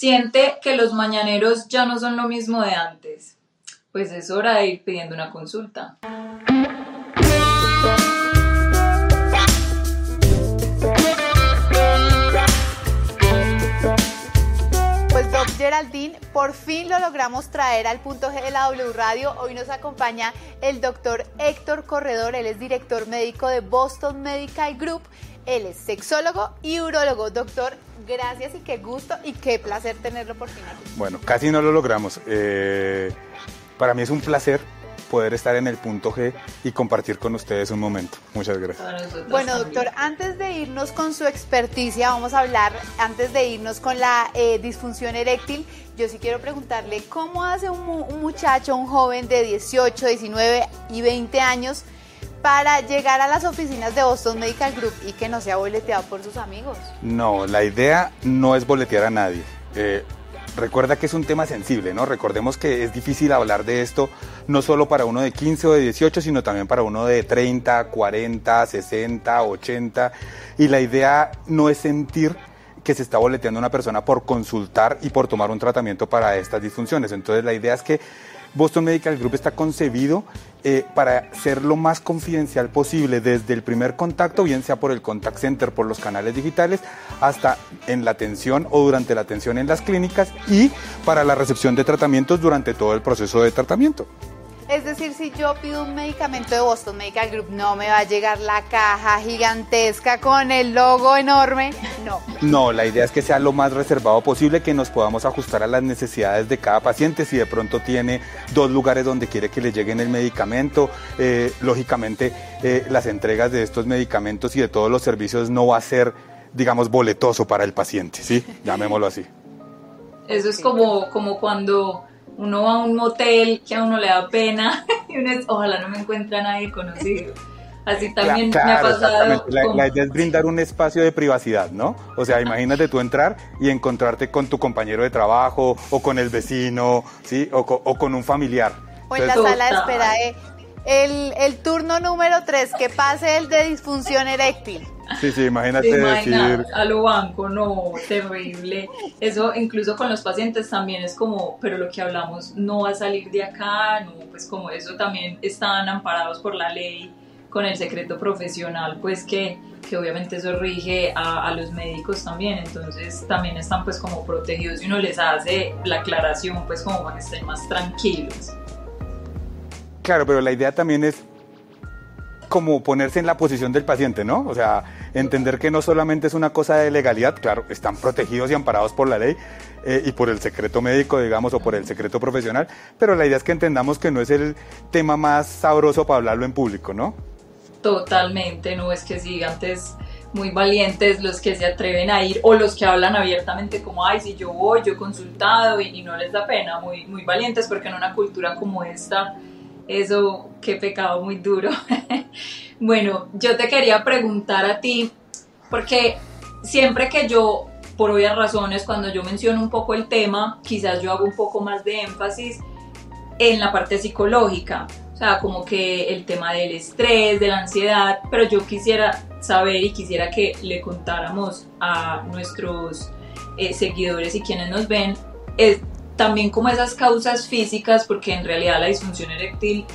siente que los mañaneros ya no son lo mismo de antes. Pues es hora de ir pidiendo una consulta. Pues Doc Geraldine, por fin lo logramos traer al punto G de la W Radio. Hoy nos acompaña el doctor Héctor Corredor, él es director médico de Boston Medical Group. Él es sexólogo y urólogo. Doctor, gracias y qué gusto y qué placer tenerlo por fin aquí. Bueno, casi no lo logramos. Eh, para mí es un placer poder estar en el punto G y compartir con ustedes un momento. Muchas gracias. Bueno, doctor, antes de irnos con su experticia, vamos a hablar, antes de irnos con la eh, disfunción eréctil, yo sí quiero preguntarle, ¿cómo hace un, un muchacho, un joven de 18, 19 y 20 años para llegar a las oficinas de Boston Medical Group y que no sea boleteado por sus amigos? No, la idea no es boletear a nadie. Eh, recuerda que es un tema sensible, ¿no? Recordemos que es difícil hablar de esto no solo para uno de 15 o de 18, sino también para uno de 30, 40, 60, 80. Y la idea no es sentir que se está boleteando una persona por consultar y por tomar un tratamiento para estas disfunciones. Entonces la idea es que Boston Medical Group está concebido eh, para ser lo más confidencial posible desde el primer contacto, bien sea por el contact center, por los canales digitales, hasta en la atención o durante la atención en las clínicas y para la recepción de tratamientos durante todo el proceso de tratamiento. Es decir, si yo pido un medicamento de Boston Medical Group, no me va a llegar la caja gigantesca con el logo enorme. No. No, la idea es que sea lo más reservado posible, que nos podamos ajustar a las necesidades de cada paciente. Si de pronto tiene dos lugares donde quiere que le lleguen el medicamento, eh, lógicamente eh, las entregas de estos medicamentos y de todos los servicios no va a ser, digamos, boletoso para el paciente, ¿sí? Llamémoslo así. Eso es como, como cuando uno va a un motel que a uno le da pena y uno es, ojalá no me encuentre a nadie conocido. Así también me ha pasado. La, idea es brindar un espacio de privacidad, ¿no? O sea, imagínate tú entrar y encontrarte con tu compañero de trabajo o con el vecino, ¿sí? O, con un familiar. O en la sala de espera, eh, el, el turno número 3, que pase el de disfunción eréctil. Sí, sí, imagínate decir... A lo banco, no, terrible. Eso incluso con los pacientes también es como, pero lo que hablamos no va a salir de acá, no, pues como eso también están amparados por la ley con el secreto profesional, pues que, que obviamente eso rige a, a, los médicos también, entonces también están pues como protegidos y uno les hace la aclaración pues como para que estén más tranquilos. Claro, pero la idea también es como ponerse en la posición del paciente, ¿no? O sea, entender que no solamente es una cosa de legalidad, claro, están protegidos y amparados por la ley eh, y por el secreto médico, digamos, o por el secreto profesional, pero la idea es que entendamos que no es el tema más sabroso para hablarlo en público, ¿no? Totalmente, no es que sí, antes muy valientes los que se atreven a ir o los que hablan abiertamente como, ay, si yo voy, yo he consultado y, y no les da pena, muy, muy valientes porque en una cultura como esta eso, qué pecado muy duro. bueno, yo te quería preguntar a ti, porque siempre que yo, por obvias razones, cuando yo menciono un poco el tema, quizás yo hago un poco más de énfasis en la parte psicológica, o sea, como que el tema del estrés, de la ansiedad, pero yo quisiera saber y quisiera que le contáramos a nuestros eh, seguidores y quienes nos ven, es también como esas causas físicas, porque en realidad la disfunción eréctil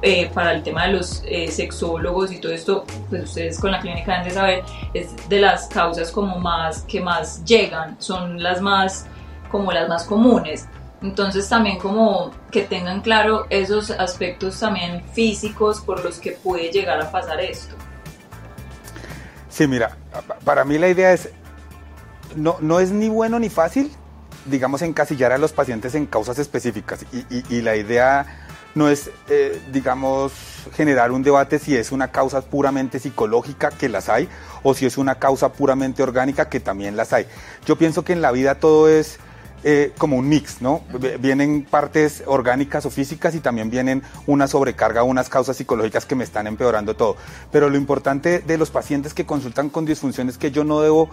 eh, para el tema de los eh, sexólogos y todo esto, pues ustedes con la clínica deben de saber, es de las causas como más que más llegan, son las más como las más comunes. Entonces también como que tengan claro esos aspectos también físicos por los que puede llegar a pasar esto. Sí, mira, para mí la idea es, no, no es ni bueno ni fácil, digamos, encasillar a los pacientes en causas específicas y, la idea no es, eh, digamos, generar un debate si es una causa puramente psicológica, que las hay, o si es una causa puramente orgánica, que también las hay. Yo pienso que en la vida todo es eh, como un mix, ¿no? Vienen partes orgánicas o físicas y también vienen una sobrecarga, unas causas psicológicas que me están empeorando todo. Pero lo importante de los pacientes que consultan con disfunción es que yo no debo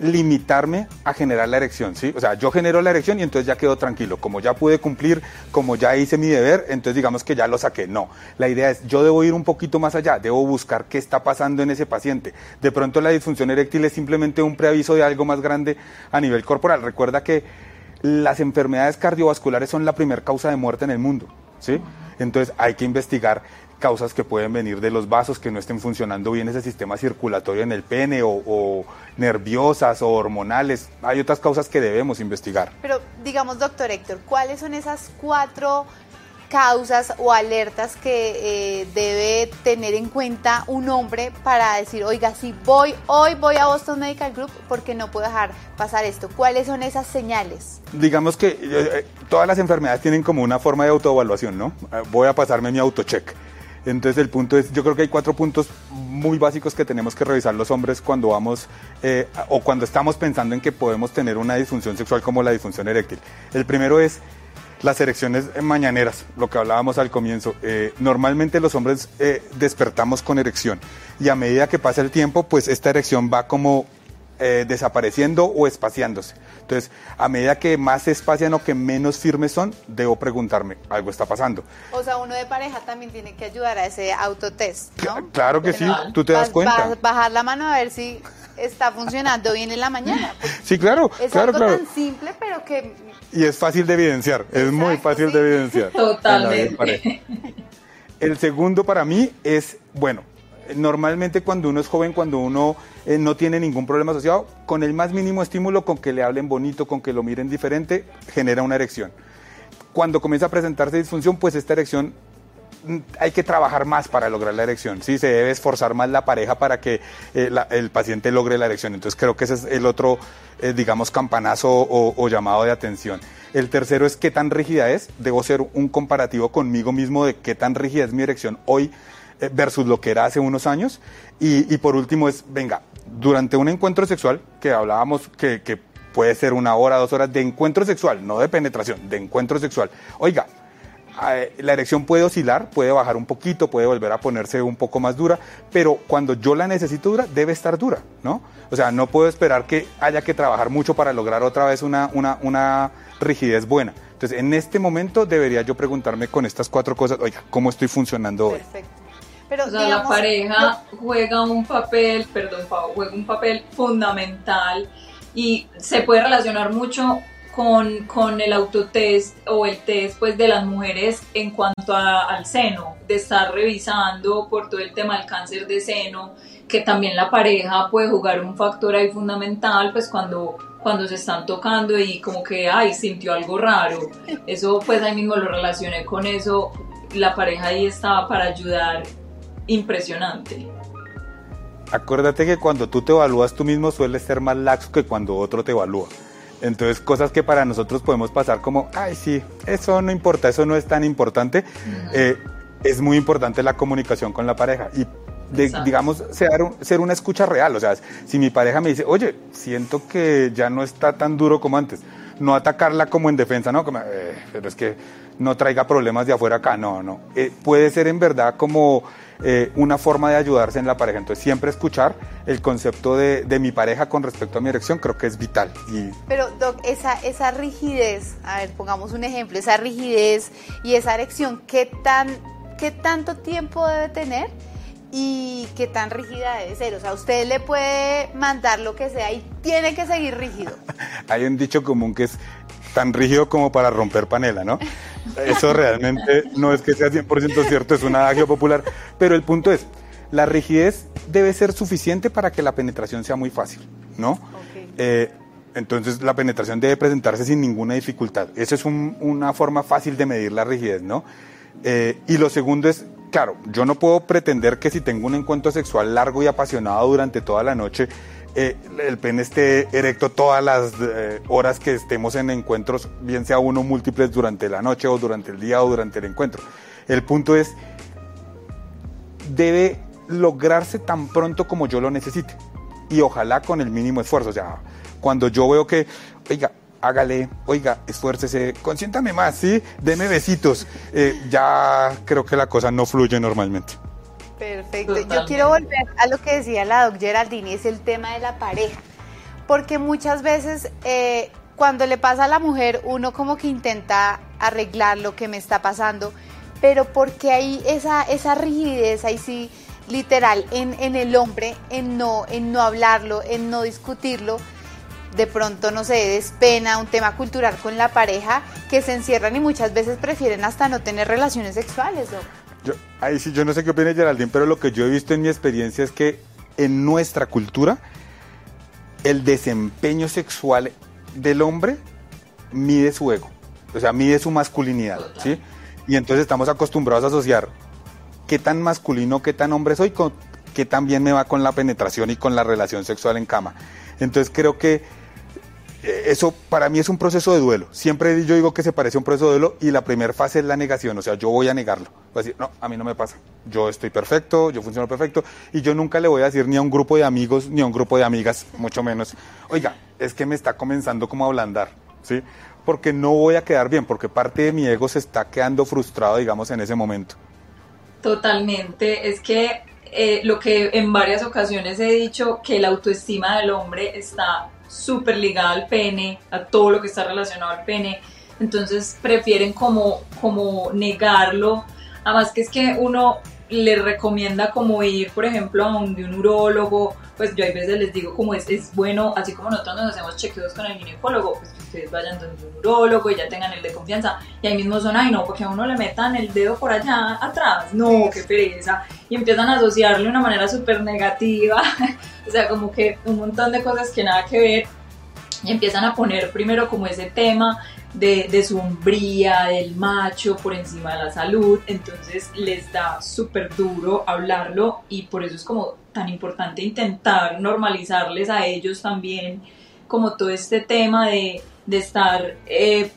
limitarme a generar la erección, ¿sí? O sea, yo genero la erección y entonces ya quedo tranquilo. Como ya pude cumplir, como ya hice mi deber, entonces digamos que ya lo saqué. No, la idea es, yo debo ir un poquito más allá, debo buscar qué está pasando en ese paciente. De pronto la disfunción eréctil es simplemente un preaviso de algo más grande a nivel corporal. Recuerda que las enfermedades cardiovasculares son la primera causa de muerte en el mundo, ¿sí? Entonces hay que investigar causas que pueden venir de los vasos que no estén funcionando bien ese sistema circulatorio en el pene o, o, nerviosas o hormonales. Hay otras causas que debemos investigar. Pero digamos, doctor Héctor, ¿cuáles son esas cuatro causas o alertas que eh, debe tener en cuenta un hombre para decir, oiga, si voy, hoy voy a Boston Medical Group porque no puedo dejar pasar esto? ¿Cuáles son esas señales? Digamos que eh, eh, todas las enfermedades tienen como una forma de autoevaluación, ¿no? Voy a pasarme mi autocheck. Entonces el punto es, yo creo que hay cuatro puntos muy básicos que tenemos que revisar los hombres cuando vamos o cuando estamos pensando en que podemos tener una disfunción sexual como la disfunción eréctil. El primero es las erecciones mañaneras, lo que hablábamos al comienzo. Eh, normalmente los hombres eh, despertamos con erección y a medida que pasa el tiempo, pues esta erección va como eh, desapareciendo o espaciándose. Entonces, a medida que más se espacian o que menos firmes son, debo preguntarme, algo está pasando. O sea, uno de pareja también tiene que ayudar a ese autotest, ¿no? Claro que sí, tú te das cuenta. Bajar la mano a ver si está funcionando bien en la mañana. Sí, claro. Es claro, algo tan simple, pero que... Y es fácil de evidenciar, es muy fácil de evidenciar. Totalmente. El segundo para mí es, bueno, normalmente cuando uno es joven, cuando uno eh, no tiene ningún problema asociado, con el más mínimo estímulo, con que le hablen bonito, con que lo miren diferente, genera una erección. Cuando comienza a presentarse disfunción, pues esta erección hay que trabajar más para lograr la erección, ¿sí? Se debe esforzar más la pareja para que eh, el paciente logre la erección. Entonces creo que ese es el otro, eh, digamos, campanazo o, llamado de atención. El tercero es qué tan rígida es. Debo ser un comparativo conmigo mismo de qué tan rígida es mi erección hoy versus lo que era hace unos años. Y, por último es, venga, durante un encuentro sexual, que hablábamos que, puede ser una hora, dos horas de encuentro sexual, no de penetración, de encuentro sexual. Oiga, la erección puede oscilar, puede bajar un poquito, puede volver a ponerse un poco más dura, pero cuando yo la necesito dura, debe estar dura, ¿no? O sea, no puedo esperar que haya que trabajar mucho para lograr otra vez una, una, rigidez buena. Entonces, en este momento debería yo preguntarme con estas cuatro cosas, oiga, ¿cómo estoy funcionando hoy? Pero, o sea, la pareja juega un papel, perdón, juega un papel fundamental y se puede relacionar mucho con, con, el autotest o el test pues, de las mujeres en cuanto al seno, de estar revisando por todo el tema del cáncer de seno, que también la pareja puede jugar un factor ahí fundamental pues cuando, cuando se están tocando y como que, ay, sintió algo raro. Eso pues ahí mismo lo relacioné con eso, la pareja ahí estaba para ayudar impresionante. Acuérdate que cuando tú te evalúas tú mismo sueles ser más laxo que cuando otro te evalúa. Entonces, cosas que para nosotros podemos pasar como, ay, sí, eso no importa, eso no es tan importante, eh, es muy importante la comunicación con la pareja y, digamos, ser, ser, una escucha real. O sea, si mi pareja me dice, oye, siento que ya no está tan duro como antes, no atacarla como en defensa, ¿no? Como, eh, pero es que no traiga problemas de afuera acá, no, no. Eh, puede ser en verdad como eh, una forma de ayudarse en la pareja. Entonces, siempre escuchar el concepto de, mi pareja con respecto a mi erección creo que es vital. Y... Pero, Doc, esa, esa rigidez, a ver, pongamos un ejemplo, esa rigidez y esa erección, ¿qué, tan, qué tanto tiempo debe tener? y qué tan rígida debe ser. O sea, usted le puede mandar lo que sea y tiene que seguir rígido. Hay un dicho común que es tan rígido como para romper panela, ¿no? Eso realmente no es que sea 100% cierto, es un adagio popular, pero el punto es, la rigidez debe ser suficiente para que la penetración sea muy fácil, ¿no? Eh, entonces la penetración debe presentarse sin ninguna dificultad. Esa es una forma fácil de medir la rigidez, ¿no? Eh, y lo segundo es, claro, yo no puedo pretender que si tengo un encuentro sexual largo y apasionado durante toda la noche, eh, el pene esté erecto todas las eh, horas que estemos en encuentros, bien sea uno múltiples durante la noche o durante el día o durante el encuentro. El punto es, debe lograrse tan pronto como yo lo necesite y ojalá con el mínimo esfuerzo. O sea, cuando yo veo que, oiga, hágale, oiga, esfuércese, consiéntame más, ¿sí? Deme besitos. Eh, ya creo que la cosa no fluye normalmente. Perfecto. Yo quiero volver a lo que decía la doctora Geraldini, es el tema de la pareja. Porque muchas veces eh, cuando le pasa a la mujer, uno como que intenta arreglar lo que me está pasando, pero porque hay esa, esa rigidez ahí sí, literal, en, en el hombre, en no, en no hablarlo, en no discutirlo, de pronto, no sé, es pena, un tema cultural con la pareja, que se encierran y muchas veces prefieren hasta no tener relaciones sexuales, Yo, ahí sí, yo no sé qué opina Geraldine, pero lo que yo he visto en mi experiencia es que en nuestra cultura el desempeño sexual del hombre mide su ego, o sea, mide su masculinidad, ¿sí? Y entonces estamos acostumbrados a asociar qué tan masculino, qué tan hombre soy, con qué tan bien me va con la penetración y con la relación sexual en cama. Entonces creo que eso para mí es un proceso de duelo. Siempre yo digo que se parece a un proceso de duelo y la primera fase es la negación, o sea, yo voy a negarlo. Voy a decir, no, a mí no me pasa. Yo estoy perfecto, yo funciono perfecto y yo nunca le voy a decir ni a un grupo de amigos ni a un grupo de amigas, mucho menos, oiga, es que me está comenzando como a ablandar, ¿sí? Porque no voy a quedar bien, porque parte de mi ego se está quedando frustrado, digamos, en ese momento. Totalmente, es que eh, lo que en varias ocasiones he dicho, que la autoestima del hombre está súper ligada al pene, a todo lo que está relacionado al pene, entonces prefieren como, como negarlo, además que es que uno le recomienda como ir, por ejemplo, a un, de un urólogo, pues yo a veces les digo como es, es bueno, así como nosotros nos hacemos chequeos con el ginecólogo, pues que ustedes vayan donde un urólogo y ya tengan el de confianza, y ahí mismo son, ay no, porque a uno le metan el dedo por allá atrás, no, qué pereza, y empiezan a asociarle de una manera súper negativa, o sea, como que un montón de cosas que nada que ver, y empiezan a poner primero como ese tema de, de su hombría, del macho por encima de la salud, entonces les da súper duro hablarlo y por eso es como tan importante intentar normalizarles a ellos también como todo este tema de, de estar eh,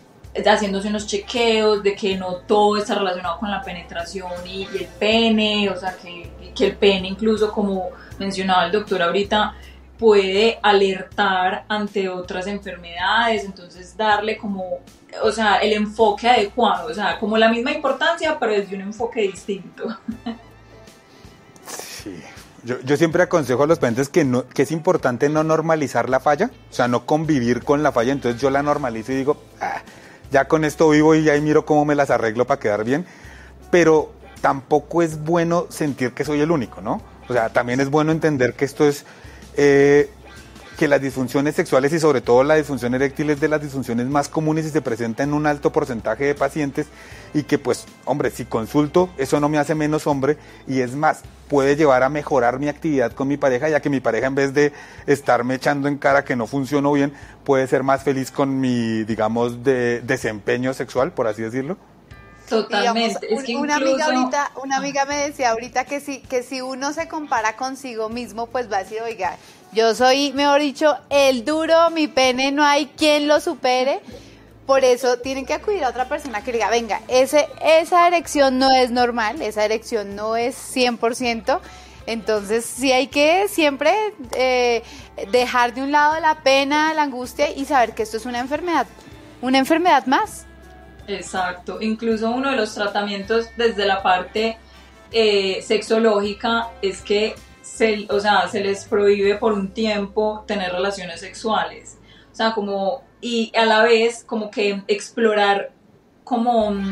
haciéndose unos chequeos, de que no todo está relacionado con la penetración y, y el pene, o sea, que, que el pene incluso como mencionaba el doctor ahorita, puede alertar ante otras enfermedades, entonces darle como, o sea, el enfoque adecuado, o sea, como la misma importancia, pero desde un enfoque distinto. Sí. Yo, yo siempre aconsejo a los pacientes que, no, que es importante no normalizar la falla, o sea, no convivir con la falla, entonces yo la normalizo y digo, ah, ya con esto vivo y ahí miro cómo me las arreglo para quedar bien, pero tampoco es bueno sentir que soy el único, ¿no? O sea, también es bueno entender que esto es eh, que las disfunciones sexuales y sobre todo la disfunción eréctil es de las disfunciones más comunes y se presenta en un alto porcentaje de pacientes y que pues, hombre, si consulto, eso no me hace menos hombre y es más, puede llevar a mejorar mi actividad con mi pareja, ya que mi pareja en vez de estarme echando en cara que no funcionó bien, puede ser más feliz con mi, digamos, de desempeño sexual, por así decirlo. Totalmente. Digamos, es que una, incluso... amiga ahorita, una amiga me decía ahorita que si, que si uno se compara consigo mismo, pues va a decir, oiga, yo soy, mejor dicho, el duro, mi pene, no hay quien lo supere. Por eso tienen que acudir a otra persona que diga, venga, ese, esa erección no es normal, esa erección no es 100%. Entonces sí hay que siempre eh, dejar de un lado la pena, la angustia y saber que esto es una enfermedad, una enfermedad más. Exacto, incluso uno de los tratamientos desde la parte eh, sexológica es que se, o sea, se les prohíbe por un tiempo tener relaciones sexuales. O sea, como, y a la vez como que explorar como mm,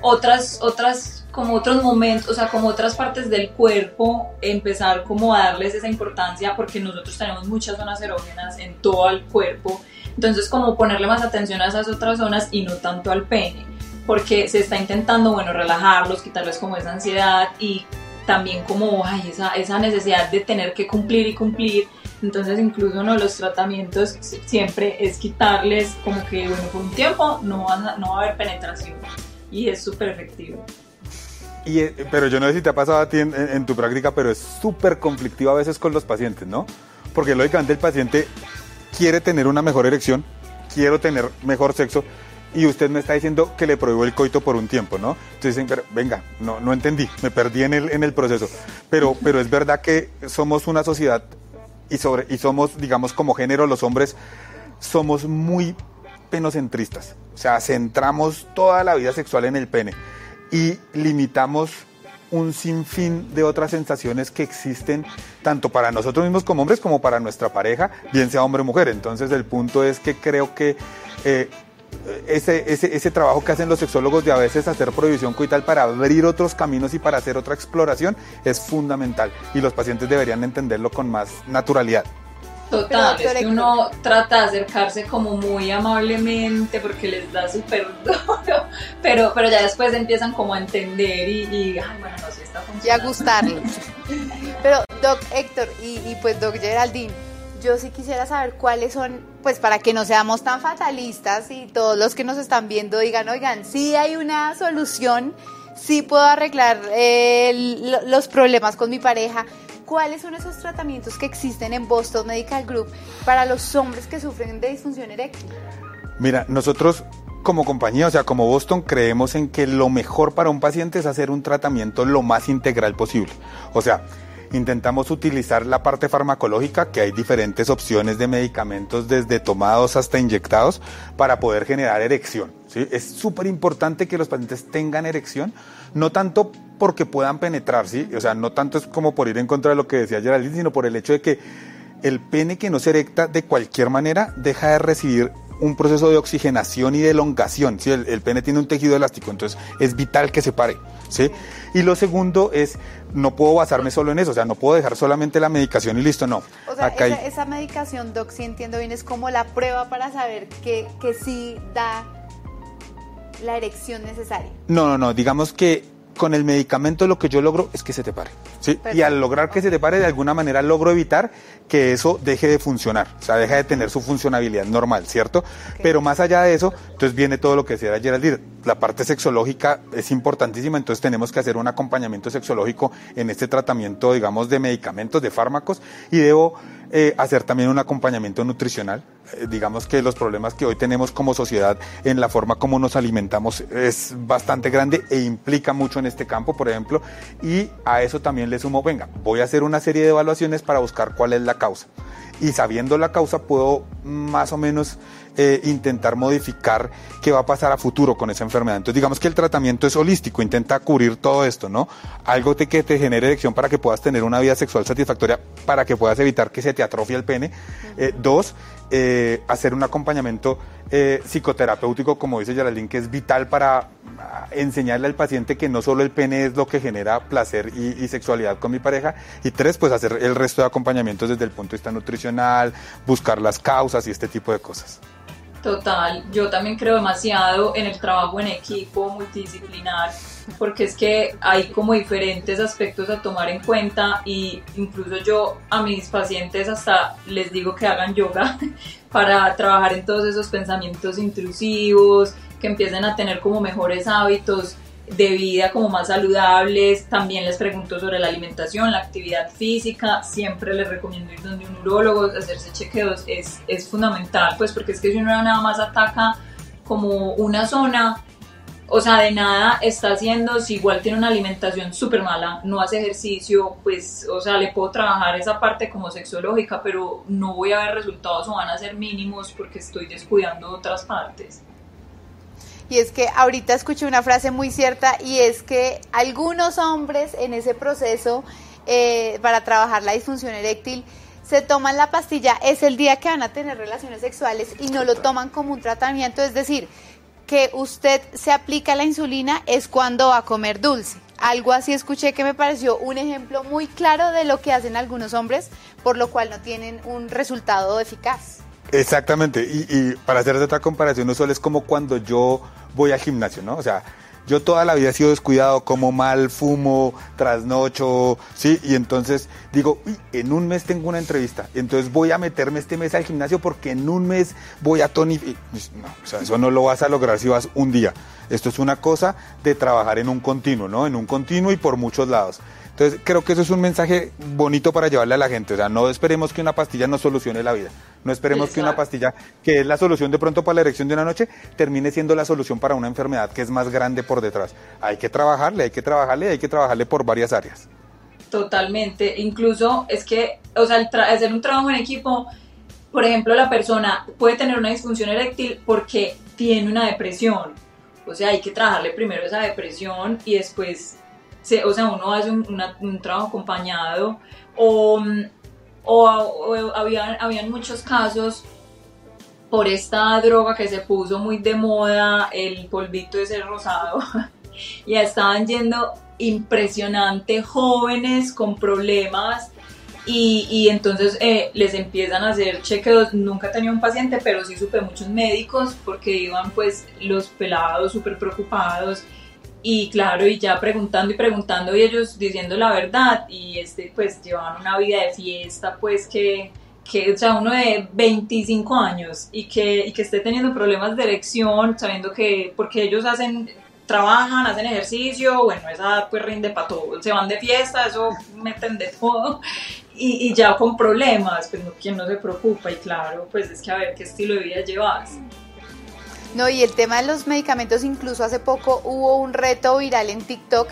otras, otras, como otros momentos, o sea, como otras partes del cuerpo, empezar como a darles esa importancia porque nosotros tenemos muchas zonas erógenas en todo el cuerpo entonces, como ponerle más atención a esas otras zonas y no tanto al pene, porque se está intentando, bueno, relajarlos, quitarles como esa ansiedad y también como, ay, esa, esa necesidad de tener que cumplir y cumplir. Entonces, incluso uno de los tratamientos siempre es quitarles como que, bueno, por un tiempo no, va, no va a haber penetración y es súper efectivo. Y, eh, pero yo no sé si te ha pasado a ti en, en tu práctica, pero es súper conflictivo a veces con los pacientes, ¿no? Porque lógicamente el paciente quiere tener una mejor erección, quiero tener mejor sexo, y usted me está diciendo que le prohíbo el coito por un tiempo, ¿no? Entonces dicen, pero venga, no, no entendí, me perdí en el, en el proceso. Pero, pero es verdad que somos una sociedad y, sobre, y somos, digamos, como género, los hombres, somos muy penocentristas. O sea, centramos toda la vida sexual en el pene y limitamos un sinfín de otras sensaciones que existen tanto para nosotros mismos como hombres como para nuestra pareja, bien sea hombre o mujer. Entonces el punto es que creo que eh, ese, ese, ese, trabajo que hacen los sexólogos de a veces hacer prohibición coital para abrir otros caminos y para hacer otra exploración es fundamental y los pacientes deberían entenderlo con más naturalidad. Total, es que uno trata de acercarse como muy amablemente porque les da súper duro, pero, pero ya después empiezan como a entender y, y ay, bueno, no, sé, está funcionando. Y a gustarles. pero Doc Héctor y, y pues Doc Geraldine, yo sí quisiera saber cuáles son, pues para que no seamos tan fatalistas y todos los que nos están viendo digan, oigan, sí hay una solución, sí puedo arreglar eh, los problemas con mi pareja, ¿Cuáles son esos tratamientos que existen en Boston Medical Group para los hombres que sufren de disfunción eréctil? Mira, nosotros como compañía, o sea, como Boston, creemos en que lo mejor para un paciente es hacer un tratamiento lo más integral posible. O sea, intentamos utilizar la parte farmacológica, que hay diferentes opciones de medicamentos, desde tomados hasta inyectados, para poder generar erección. ¿sí? Es súper importante que los pacientes tengan erección, no tanto porque puedan penetrar, ¿sí? o sea, no tanto es como por ir en contra de lo que decía Geraldine, sino por el hecho de que el pene que no se erecta de cualquier manera deja de recibir un proceso de oxigenación y de elongación. ¿sí? El, pene tiene un tejido elástico, entonces es vital que se pare. ¿sí? Y lo segundo es, no puedo basarme solo en eso, o sea, no puedo dejar solamente la medicación y listo, no. O sea, esa, medicación, Doc, si entiendo bien, es como la prueba para saber que, que sí da la erección necesaria. No, no, no, digamos que con el medicamento lo que yo logro es que se te pare. ¿sí? Y al lograr que se te pare, de alguna manera logro evitar que eso deje de funcionar, o sea, deja de tener su funcionabilidad normal, ¿cierto? Pero más allá de eso, entonces viene todo lo que decía Geraldine, la parte sexológica es importantísima, entonces tenemos que hacer un acompañamiento sexológico en este tratamiento, digamos, de medicamentos, de fármacos, y debo eh, hacer también un acompañamiento nutricional. Eh, digamos que los problemas que hoy tenemos como sociedad en la forma como nos alimentamos es bastante grande e implica mucho en este campo, por ejemplo, y a eso también le sumo, venga, voy a hacer una serie de evaluaciones para buscar cuál es la causa. Y sabiendo la causa puedo más o menos eh, intentar modificar qué va a pasar a futuro con esa enfermedad. Entonces digamos que el tratamiento es holístico, intenta cubrir todo esto, ¿no? Algo que te genere erección para que puedas tener una vida sexual satisfactoria, para que puedas evitar que se te atrofie el pene. Eh, dos, eh, hacer un acompañamiento psicoterapéutico, como dice Geraldine, que es vital para ah, enseñarle al paciente que no solo el pene es lo que genera placer y, y, sexualidad con mi pareja. Y tres, pues hacer el resto de acompañamientos desde el punto de vista nutricional, buscar las causas y este tipo de cosas. Total, yo también creo demasiado en el trabajo en equipo multidisciplinar, porque es que hay como diferentes aspectos a tomar en cuenta y incluso yo a mis pacientes hasta les digo que hagan yoga para trabajar en todos esos pensamientos intrusivos, que empiecen a tener como mejores hábitos de vida como más saludables, también les pregunto sobre la alimentación, la actividad física, siempre les recomiendo ir donde un urólogo, hacerse chequeos, es, es fundamental, pues porque es que si uno nada más ataca como una zona, o sea, de nada está haciendo, si igual tiene una alimentación súper mala, no hace ejercicio, pues, o sea, le puedo trabajar esa parte como sexológica, pero no voy a ver resultados o van a ser mínimos porque estoy descuidando otras partes. Y es que ahorita escuché una frase muy cierta y es que algunos hombres en ese proceso eh, para trabajar la disfunción eréctil se toman la pastilla, es el día que van a tener relaciones sexuales y no lo toman como un tratamiento, es decir, que usted se aplica la insulina es cuando va a comer dulce. Algo así escuché que me pareció un ejemplo muy claro de lo que hacen algunos hombres, por lo cual no tienen un resultado eficaz. Exactamente, y, para hacer otra comparación, solo es como cuando yo voy al gimnasio, ¿no? O sea, yo toda la vida he sido descuidado, como mal, fumo, trasnocho, ¿sí? Y entonces digo, Uy, en un mes tengo una entrevista, entonces voy a meterme este mes al gimnasio porque en un mes voy a tonificar. No, o sea, eso no lo vas a lograr si vas un día. Esto es una cosa de trabajar en un continuo, ¿no? En un continuo y por muchos lados. Entonces, creo que eso es un mensaje bonito para llevarle a la gente. O sea, no esperemos que una pastilla nos solucione la vida. No esperemos que una pastilla, que es la solución de pronto para la erección de una noche, termine siendo la solución para una enfermedad que es más grande por detrás. Hay que trabajarle, hay que trabajarle, hay que trabajarle por varias áreas. Totalmente. Incluso es que, o sea, hacer un trabajo en equipo, por ejemplo, la persona puede tener una disfunción eréctil porque tiene una depresión. O sea, hay que trabajarle primero esa depresión y después o sea, uno hace un, trabajo acompañado o, o, habían, habían muchos casos por esta droga que se puso muy de moda, el polvito ese rosado, ya estaban yendo impresionante jóvenes con problemas y, y entonces eh, les empiezan a hacer chequeos. Nunca tenía un paciente, pero sí supe muchos médicos porque iban pues los pelados súper preocupados y claro, y ya preguntando y preguntando y ellos diciendo la verdad y este pues llevaban una vida de fiesta pues que, que o sea, uno de 25 años y que, y que esté teniendo problemas de erección, sabiendo que porque ellos hacen trabajan, hacen ejercicio, bueno, esa pues rinde para todo, se van de fiesta, eso meten de todo y, y ya con problemas, pues no, quien no se preocupa y claro, pues es que a ver qué estilo de vida llevas. No, y el tema de los medicamentos, incluso hace poco hubo un reto viral en TikTok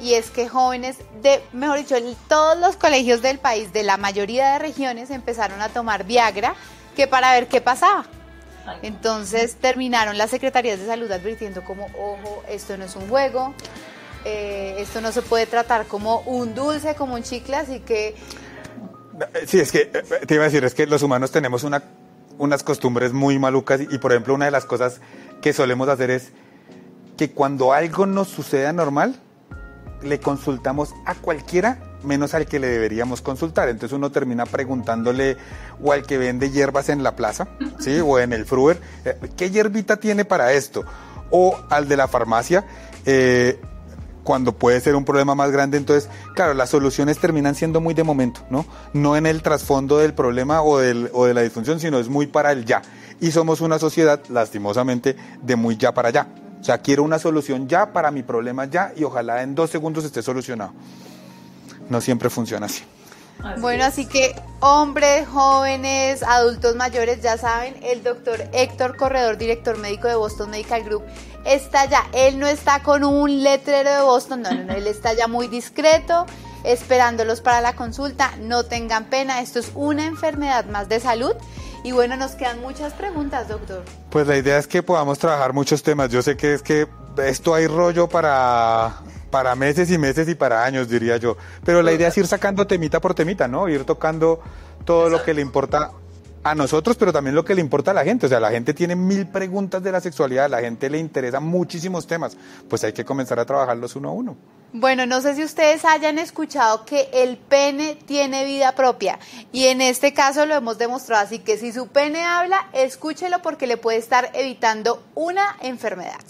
y es que jóvenes de, mejor dicho, en todos los colegios del país, de la mayoría de regiones, empezaron a tomar Viagra, que para ver qué pasaba. Entonces terminaron las secretarías de salud advirtiendo como, ojo, esto no es un juego, eh, esto no se puede tratar como un dulce, como un chicle, así que... Sí, es que eh, te iba a decir, es que los humanos tenemos una, unas costumbres muy malucas y, por ejemplo, una de las cosas que solemos hacer es que cuando algo nos sucede anormal, le consultamos a cualquiera menos al que le deberíamos consultar. Entonces uno termina preguntándole o al que vende hierbas en la plaza, ¿sí? O en el fruer, eh, ¿qué hierbita tiene para esto? O al de la farmacia, eh, cuando puede ser un problema más grande. Entonces, claro, las soluciones terminan siendo muy de momento, ¿no? No en el trasfondo del problema o, del, de la disfunción, sino es muy para el ya. Y somos una sociedad, lastimosamente, de muy ya para allá. O sea, quiero una solución ya para mi problema ya y ojalá en dos segundos esté solucionado. No siempre funciona así. Bueno, así que hombres, jóvenes, adultos mayores, ya saben, el doctor Héctor Corredor, director médico de Boston Medical Group, está ya. Él no está con un letrero de Boston, no, no, no, él está ya muy discreto, esperándolos para la consulta. No tengan pena, esto es una enfermedad más de salud. Y bueno, nos quedan muchas preguntas, doctor. Pues la idea es que podamos trabajar muchos temas. Yo sé que es que esto hay rollo para para meses y meses y para años, diría yo. Pero la idea es ir sacando temita por temita, ¿no? Ir tocando todo lo que le importa a nosotros, pero también lo que le importa a la gente. O sea, la gente tiene mil preguntas de la sexualidad, a la gente le interesan muchísimos temas. Pues hay que comenzar a trabajarlos uno a uno. Bueno, no sé si ustedes hayan escuchado que el pene tiene vida propia y en este caso lo hemos demostrado, así que si su pene habla, escúchelo porque le puede estar evitando una enfermedad.